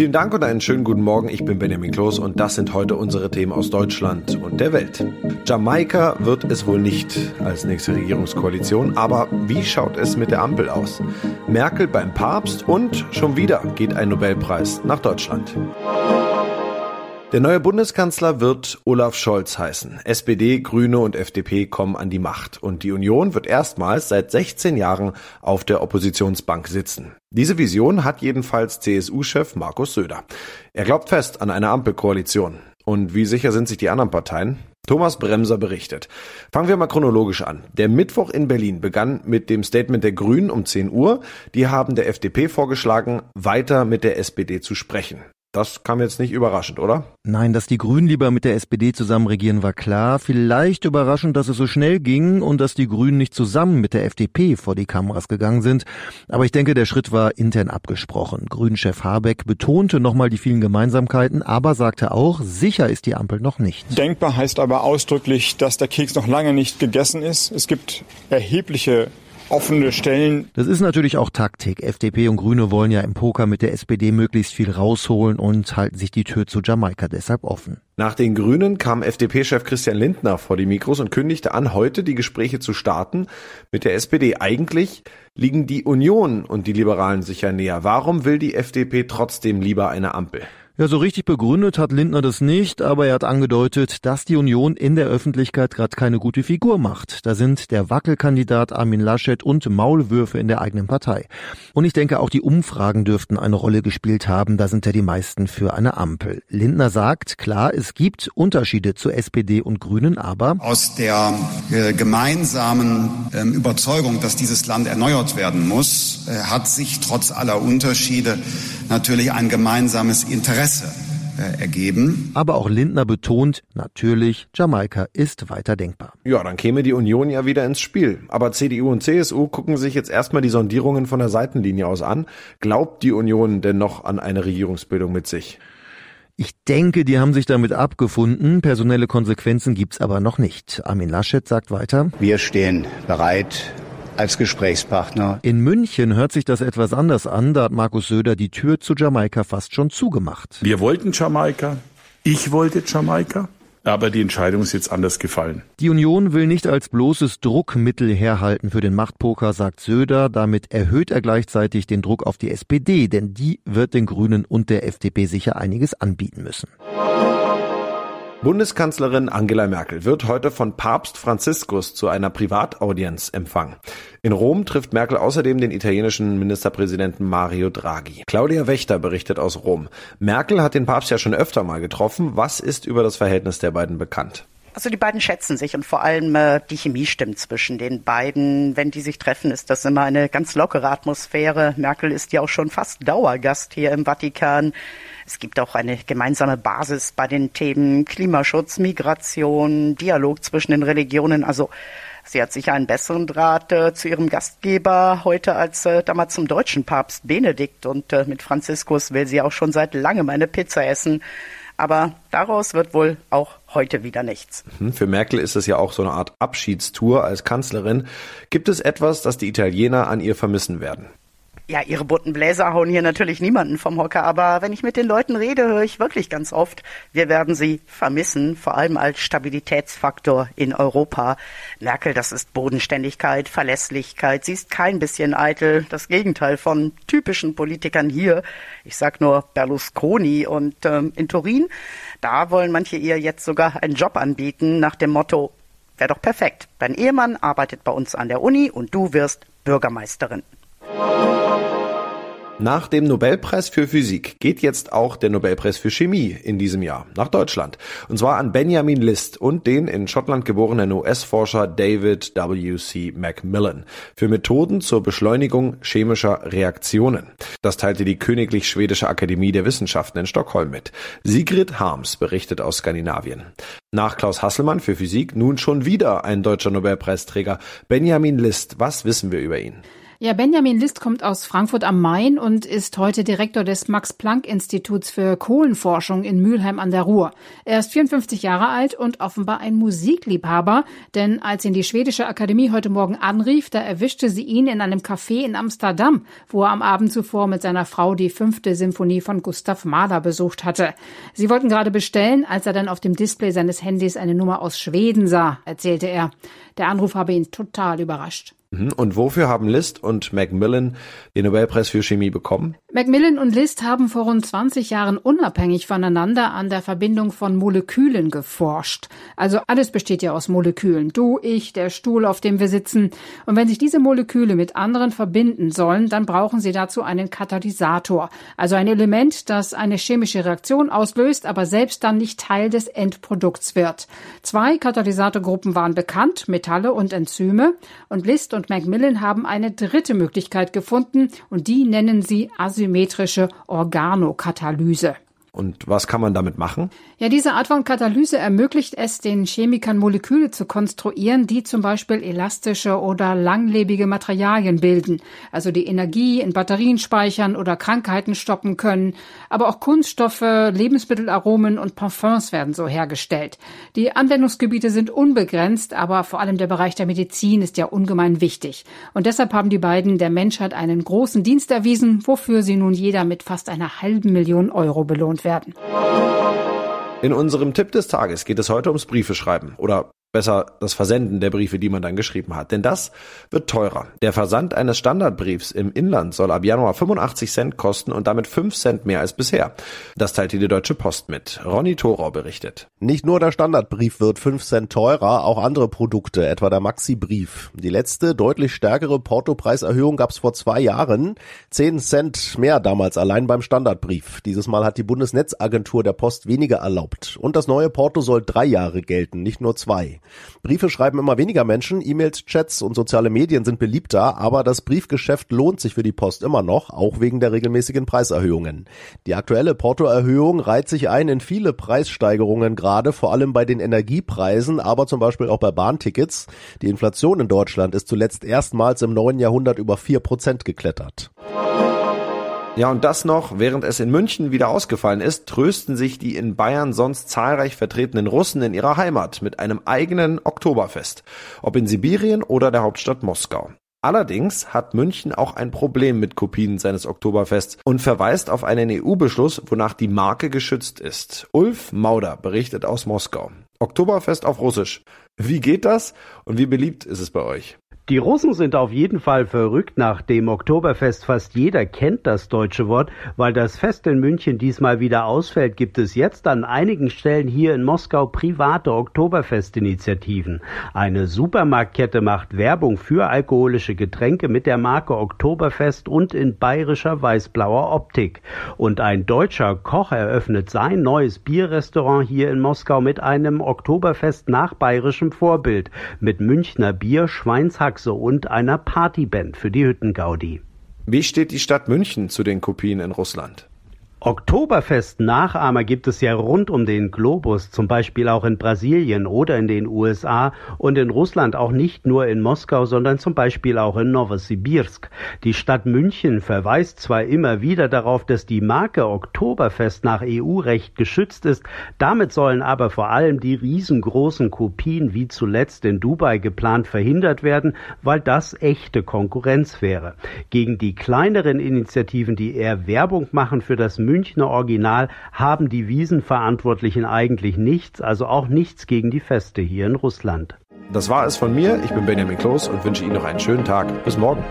Vielen Dank und einen schönen guten Morgen. Ich bin Benjamin Kloß und das sind heute unsere Themen aus Deutschland und der Welt. Jamaika wird es wohl nicht als nächste Regierungskoalition, aber wie schaut es mit der Ampel aus? Merkel beim Papst und schon wieder geht ein Nobelpreis nach Deutschland. Der neue Bundeskanzler wird Olaf Scholz heißen. SPD, Grüne und FDP kommen an die Macht und die Union wird erstmals seit 16 Jahren auf der Oppositionsbank sitzen. Diese Vision hat jedenfalls CSU-Chef Markus Söder. Er glaubt fest an eine Ampelkoalition. Und wie sicher sind sich die anderen Parteien? Thomas Bremser berichtet. Fangen wir mal chronologisch an. Der Mittwoch in Berlin begann mit dem Statement der Grünen um 10 Uhr. Die haben der FDP vorgeschlagen, weiter mit der SPD zu sprechen. Das kam jetzt nicht überraschend, oder? Nein, dass die Grünen lieber mit der SPD zusammen regieren, war klar. Vielleicht überraschend, dass es so schnell ging und dass die Grünen nicht zusammen mit der FDP vor die Kameras gegangen sind. Aber ich denke, der Schritt war intern abgesprochen. Grünchef Habeck betonte nochmal die vielen Gemeinsamkeiten, aber sagte auch, sicher ist die Ampel noch nicht. Denkbar heißt aber ausdrücklich, dass der Keks noch lange nicht gegessen ist. Es gibt erhebliche offene Stellen. Das ist natürlich auch Taktik. FDP und Grüne wollen ja im Poker mit der SPD möglichst viel rausholen und halten sich die Tür zu Jamaika deshalb offen. Nach den Grünen kam FDP-Chef Christian Lindner vor die Mikros und kündigte an, heute die Gespräche zu starten mit der SPD. Eigentlich liegen die Union und die Liberalen sicher näher. Warum will die FDP trotzdem lieber eine Ampel? Ja, so richtig begründet hat Lindner das nicht, aber er hat angedeutet, dass die Union in der Öffentlichkeit gerade keine gute Figur macht. Da sind der Wackelkandidat Armin Laschet und Maulwürfe in der eigenen Partei. Und ich denke, auch die Umfragen dürften eine Rolle gespielt haben. Da sind ja die meisten für eine Ampel. Lindner sagt, klar, es gibt Unterschiede zu SPD und Grünen, aber aus der äh, gemeinsamen äh, Überzeugung, dass dieses Land erneuert werden muss, äh, hat sich trotz aller Unterschiede natürlich ein gemeinsames Interesse äh, ergeben. Aber auch Lindner betont, natürlich, Jamaika ist weiter denkbar. Ja, dann käme die Union ja wieder ins Spiel. Aber CDU und CSU gucken sich jetzt erstmal die Sondierungen von der Seitenlinie aus an. Glaubt die Union denn noch an eine Regierungsbildung mit sich? Ich denke, die haben sich damit abgefunden. Personelle Konsequenzen gibt's aber noch nicht. Armin Laschet sagt weiter. Wir stehen bereit, als Gesprächspartner. In München hört sich das etwas anders an. Da hat Markus Söder die Tür zu Jamaika fast schon zugemacht. Wir wollten Jamaika. Ich wollte Jamaika. Aber die Entscheidung ist jetzt anders gefallen. Die Union will nicht als bloßes Druckmittel herhalten für den Machtpoker, sagt Söder. Damit erhöht er gleichzeitig den Druck auf die SPD, denn die wird den Grünen und der FDP sicher einiges anbieten müssen. Bundeskanzlerin Angela Merkel wird heute von Papst Franziskus zu einer Privataudienz empfangen. In Rom trifft Merkel außerdem den italienischen Ministerpräsidenten Mario Draghi. Claudia Wächter berichtet aus Rom. Merkel hat den Papst ja schon öfter mal getroffen. Was ist über das Verhältnis der beiden bekannt? Also die beiden schätzen sich und vor allem äh, die Chemie stimmt zwischen den beiden. Wenn die sich treffen, ist das immer eine ganz lockere Atmosphäre. Merkel ist ja auch schon fast Dauergast hier im Vatikan. Es gibt auch eine gemeinsame Basis bei den Themen Klimaschutz, Migration, Dialog zwischen den Religionen. Also sie hat sicher einen besseren Draht äh, zu ihrem Gastgeber heute als äh, damals zum deutschen Papst Benedikt. Und äh, mit Franziskus will sie auch schon seit langem eine Pizza essen. Aber daraus wird wohl auch heute wieder nichts. Mhm, für Merkel ist es ja auch so eine Art Abschiedstour als Kanzlerin. Gibt es etwas, das die Italiener an ihr vermissen werden? Ja, ihre bunten Bläser hauen hier natürlich niemanden vom Hocker, aber wenn ich mit den Leuten rede, höre ich wirklich ganz oft, wir werden sie vermissen, vor allem als Stabilitätsfaktor in Europa. Merkel, das ist Bodenständigkeit, Verlässlichkeit, sie ist kein bisschen eitel, das Gegenteil von typischen Politikern hier. Ich sag nur Berlusconi und ähm, in Turin, da wollen manche ihr jetzt sogar einen Job anbieten nach dem Motto, wäre doch perfekt. Dein Ehemann arbeitet bei uns an der Uni und du wirst Bürgermeisterin. Nach dem Nobelpreis für Physik geht jetzt auch der Nobelpreis für Chemie in diesem Jahr nach Deutschland. Und zwar an Benjamin List und den in Schottland geborenen US-Forscher David W.C. Macmillan für Methoden zur Beschleunigung chemischer Reaktionen. Das teilte die Königlich Schwedische Akademie der Wissenschaften in Stockholm mit. Sigrid Harms berichtet aus Skandinavien. Nach Klaus Hasselmann für Physik nun schon wieder ein deutscher Nobelpreisträger. Benjamin List, was wissen wir über ihn? Ja, Benjamin List kommt aus Frankfurt am Main und ist heute Direktor des Max-Planck-Instituts für Kohlenforschung in Mülheim an der Ruhr. Er ist 54 Jahre alt und offenbar ein Musikliebhaber, denn als ihn die schwedische Akademie heute Morgen anrief, da erwischte sie ihn in einem Café in Amsterdam, wo er am Abend zuvor mit seiner Frau die fünfte Symphonie von Gustav Mahler besucht hatte. Sie wollten gerade bestellen, als er dann auf dem Display seines Handys eine Nummer aus Schweden sah, erzählte er. Der Anruf habe ihn total überrascht. Mhm. Und wofür haben List und Macmillan den Nobelpreis für Chemie bekommen? Macmillan und List haben vor rund 20 Jahren unabhängig voneinander an der Verbindung von Molekülen geforscht. Also alles besteht ja aus Molekülen. Du, ich, der Stuhl, auf dem wir sitzen. Und wenn sich diese Moleküle mit anderen verbinden sollen, dann brauchen sie dazu einen Katalysator. Also ein Element, das eine chemische Reaktion auslöst, aber selbst dann nicht Teil des Endprodukts wird. Zwei Katalysatorgruppen waren bekannt, Metalle und Enzyme. Und List und Macmillan haben eine dritte Möglichkeit gefunden und die nennen sie asymmetrische Organokatalyse. Und was kann man damit machen? Ja, diese Art von Katalyse ermöglicht es den Chemikern Moleküle zu konstruieren, die zum Beispiel elastische oder langlebige Materialien bilden, also die Energie in Batterien speichern oder Krankheiten stoppen können. Aber auch Kunststoffe, Lebensmittelaromen und Parfums werden so hergestellt. Die Anwendungsgebiete sind unbegrenzt, aber vor allem der Bereich der Medizin ist ja ungemein wichtig. Und deshalb haben die beiden der Menschheit einen großen Dienst erwiesen, wofür sie nun jeder mit fast einer halben Million Euro belohnt werden. In unserem Tipp des Tages geht es heute ums Briefeschreiben oder besser das Versenden der Briefe, die man dann geschrieben hat. Denn das wird teurer. Der Versand eines Standardbriefs im Inland soll ab Januar 85 Cent kosten und damit 5 Cent mehr als bisher. Das teilte die Deutsche Post mit. Ronny Thorau berichtet. Nicht nur der Standardbrief wird 5 Cent teurer, auch andere Produkte, etwa der Maxi-Brief. Die letzte, deutlich stärkere Portopreiserhöhung gab es vor zwei Jahren. 10 Cent mehr damals allein beim Standardbrief. Dieses Mal hat die Bundesnetzagentur der Post weniger erlaubt. Und das neue Porto soll drei Jahre gelten, nicht nur zwei. Briefe schreiben immer weniger Menschen, E-Mails, Chats und soziale Medien sind beliebter, aber das Briefgeschäft lohnt sich für die Post immer noch, auch wegen der regelmäßigen Preiserhöhungen. Die aktuelle Portoerhöhung reiht sich ein in viele Preissteigerungen gerade, vor allem bei den Energiepreisen, aber zum Beispiel auch bei Bahntickets. Die Inflation in Deutschland ist zuletzt erstmals im neuen Jahrhundert über vier Prozent geklettert. Ja, und das noch, während es in München wieder ausgefallen ist, trösten sich die in Bayern sonst zahlreich vertretenen Russen in ihrer Heimat mit einem eigenen Oktoberfest, ob in Sibirien oder der Hauptstadt Moskau. Allerdings hat München auch ein Problem mit Kopien seines Oktoberfests und verweist auf einen EU-Beschluss, wonach die Marke geschützt ist. Ulf Mauder berichtet aus Moskau. Oktoberfest auf Russisch. Wie geht das und wie beliebt ist es bei euch? Die Russen sind auf jeden Fall verrückt nach dem Oktoberfest. Fast jeder kennt das deutsche Wort. Weil das Fest in München diesmal wieder ausfällt, gibt es jetzt an einigen Stellen hier in Moskau private Oktoberfestinitiativen. Eine Supermarktkette macht Werbung für alkoholische Getränke mit der Marke Oktoberfest und in bayerischer weiß-blauer Optik. Und ein deutscher Koch eröffnet sein neues Bierrestaurant hier in Moskau mit einem Oktoberfest nach bayerischem Vorbild. Mit Münchner Bier, Schweinshack Sachse und einer Partyband für die Hüttengaudi. Wie steht die Stadt München zu den Kopien in Russland? Oktoberfest-Nachahmer gibt es ja rund um den Globus, zum Beispiel auch in Brasilien oder in den USA und in Russland auch nicht nur in Moskau, sondern zum Beispiel auch in Novosibirsk. Die Stadt München verweist zwar immer wieder darauf, dass die Marke Oktoberfest nach EU-Recht geschützt ist, damit sollen aber vor allem die riesengroßen Kopien wie zuletzt in Dubai geplant verhindert werden, weil das echte Konkurrenz wäre. Gegen die kleineren Initiativen, die eher Werbung machen für das Münchner Original haben die Wiesenverantwortlichen eigentlich nichts, also auch nichts gegen die Feste hier in Russland. Das war es von mir. Ich bin Benjamin Kloß und wünsche Ihnen noch einen schönen Tag. Bis morgen.